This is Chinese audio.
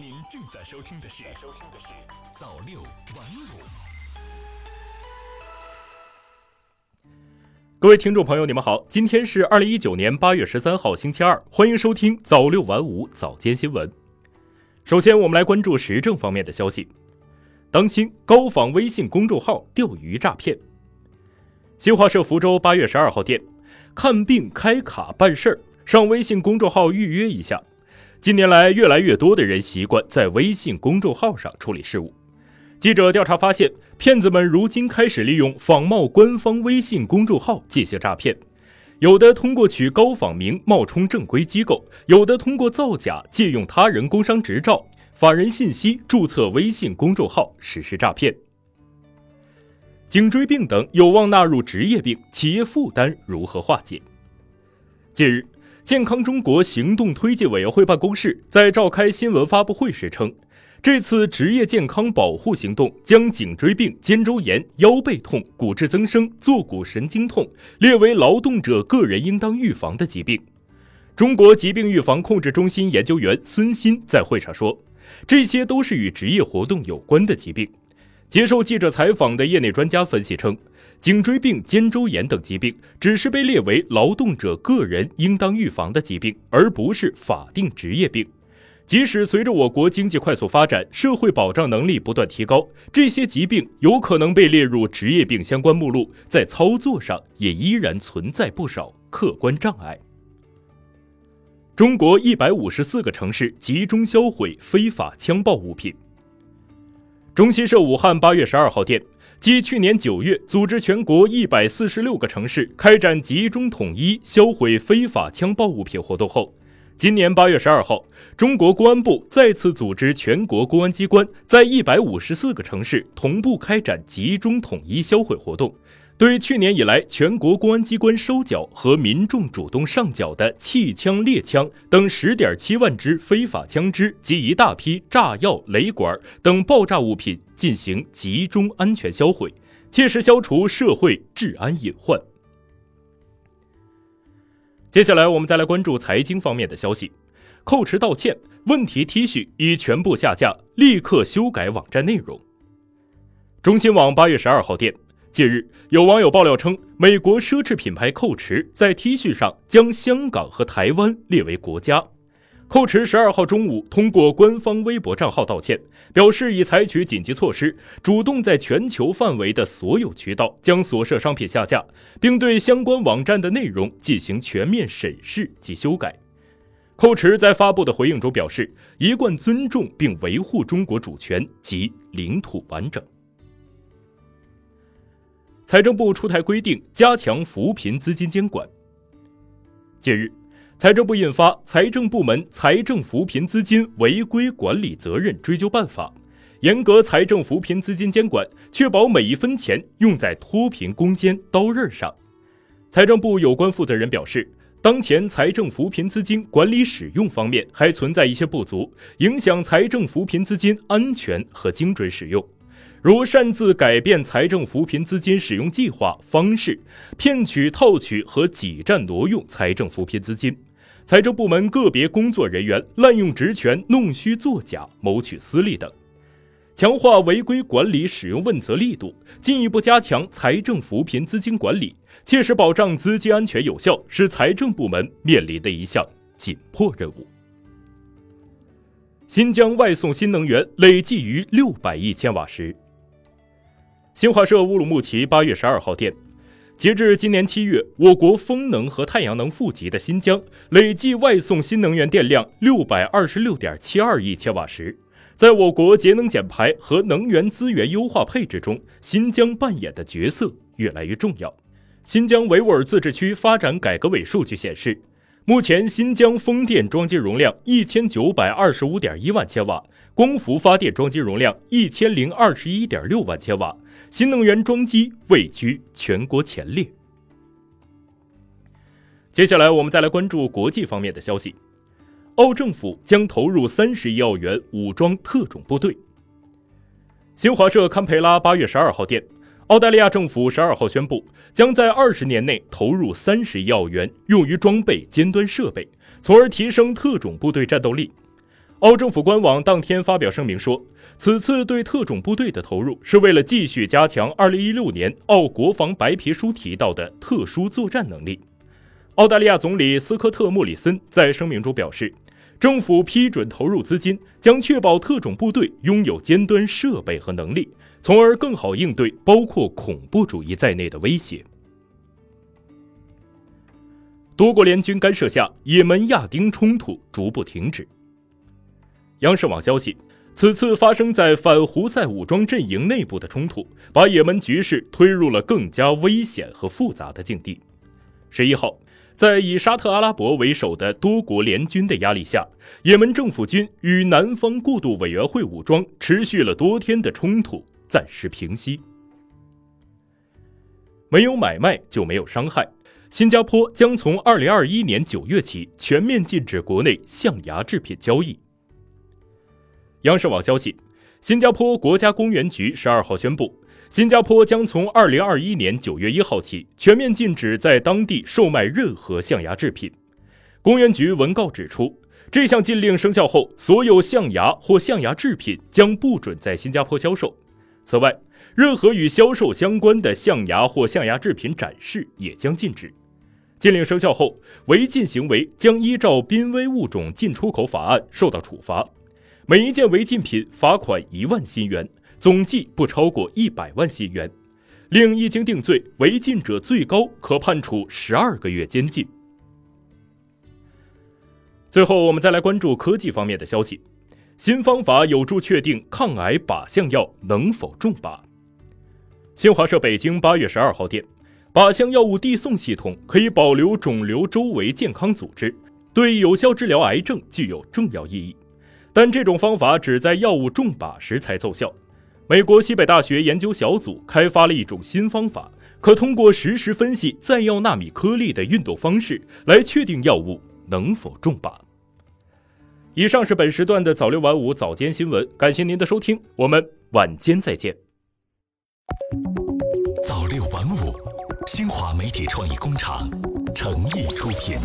您正在收听的是《收听的是早六晚五》。各位听众朋友，你们好，今天是二零一九年八月十三号，星期二，欢迎收听早六晚五早间新闻。首先，我们来关注时政方面的消息。当心高仿微信公众号钓鱼诈骗。新华社福州八月十二号电，看病、开卡、办事儿，上微信公众号预约一下。近年来，越来越多的人习惯在微信公众号上处理事务。记者调查发现，骗子们如今开始利用仿冒官方微信公众号进行诈骗，有的通过取高仿名冒充正规机构，有的通过造假借用他人工商执照、法人信息注册微信公众号实施诈骗。颈椎病等有望纳入职业病，企业负担如何化解？近日，健康中国行动推进委员会办公室在召开新闻发布会时称。这次职业健康保护行动将颈椎病、肩周炎、腰背痛、骨质增生、坐骨神经痛列为劳动者个人应当预防的疾病。中国疾病预防控制中心研究员孙鑫在会上说：“这些都是与职业活动有关的疾病。”接受记者采访的业内专家分析称，颈椎病、肩周炎等疾病只是被列为劳动者个人应当预防的疾病，而不是法定职业病。即使随着我国经济快速发展，社会保障能力不断提高，这些疾病有可能被列入职业病相关目录，在操作上也依然存在不少客观障碍。中国一百五十四个城市集中销毁非法枪爆物品。中新社武汉八月十二号电，继去年九月组织全国一百四十六个城市开展集中统一销毁非法枪爆物品活动后。今年八月十二号，中国公安部再次组织全国公安机关在一百五十四个城市同步开展集中统一销毁活动，对去年以来全国公安机关收缴和民众主动上缴的气枪、猎枪等十点七万支非法枪支及一大批炸药、雷管等爆炸物品进行集中安全销毁，切实消除社会治安隐患。接下来，我们再来关注财经方面的消息。蔻驰道歉，问题 T 恤已全部下架，立刻修改网站内容。中新网八月十二号电，近日有网友爆料称，美国奢侈品牌蔻驰在 T 恤上将香港和台湾列为国家。寇驰十二号中午通过官方微博账号道歉，表示已采取紧急措施，主动在全球范围的所有渠道将所涉商品下架，并对相关网站的内容进行全面审视及修改。寇驰在发布的回应中表示，一贯尊重并维护中国主权及领土完整。财政部出台规定，加强扶贫资金监管。近日。财政部印发《财政部门财政扶贫资金违规管理责任追究办法》，严格财政扶贫资金监管，确保每一分钱用在脱贫攻坚刀刃上。财政部有关负责人表示，当前财政扶贫资金管理使用方面还存在一些不足，影响财政扶贫资金安全和精准使用，如擅自改变财政扶贫资金使用计划方式，骗取、套取和挤占挪用财政扶贫资金。财政部门个别工作人员滥用职权、弄虚作假、谋取私利等，强化违规管理使用问责力度，进一步加强财政扶贫资金管理，切实保障资金安全有效，是财政部门面临的一项紧迫任务。新疆外送新能源累计逾六百亿千瓦时。新华社乌鲁木齐八月十二号电。截至今年七月，我国风能和太阳能富集的新疆累计外送新能源电量六百二十六点七二亿千瓦时。在我国节能减排和能源资源优化配置中，新疆扮演的角色越来越重要。新疆维吾尔自治区发展改革委数据显示，目前新疆风电装机容量一千九百二十五点一万千瓦，光伏发电装机容量一千零二十一点六万千瓦。新能源装机位居全国前列。接下来，我们再来关注国际方面的消息。澳政府将投入三十亿澳元武装特种部队。新华社堪培拉八月十二号电，澳大利亚政府十二号宣布，将在二十年内投入三十亿澳元，用于装备尖端设备，从而提升特种部队战斗力。澳政府官网当天发表声明说，此次对特种部队的投入是为了继续加强2016年澳国防白皮书提到的特殊作战能力。澳大利亚总理斯科特·莫里森在声明中表示，政府批准投入资金，将确保特种部队拥有尖端设备和能力，从而更好应对包括恐怖主义在内的威胁。多国联军干涉下，也门亚丁冲突逐步停止。央视网消息，此次发生在反胡塞武装阵营内部的冲突，把也门局势推入了更加危险和复杂的境地。十一号，在以沙特阿拉伯为首的多国联军的压力下，也门政府军与南方过渡委员会武装持续了多天的冲突暂时平息。没有买卖就没有伤害。新加坡将从二零二一年九月起全面禁止国内象牙制品交易。央视网消息，新加坡国家公园局十二号宣布，新加坡将从二零二一年九月一号起全面禁止在当地售卖任何象牙制品。公园局文告指出，这项禁令生效后，所有象牙或象牙制品将不准在新加坡销售。此外，任何与销售相关的象牙或象牙制品展示也将禁止。禁令生效后，违禁行为将依照《濒危物种进出口法案》受到处罚，每一件违禁品罚款一万新元，总计不超过一百万新元。令一经定罪，违禁者最高可判处十二个月监禁。最后，我们再来关注科技方面的消息。新方法有助确定抗癌靶向药能否中靶。新华社北京八月十二号电，靶向药物递送系统可以保留肿瘤周围健康组织，对有效治疗癌症具有重要意义。但这种方法只在药物中靶时才奏效。美国西北大学研究小组开发了一种新方法，可通过实时分析再药纳米颗粒的运动方式来确定药物能否中靶。以上是本时段的早六晚五早间新闻，感谢您的收听，我们晚间再见。早六晚五，新华媒体创意工厂诚意出品。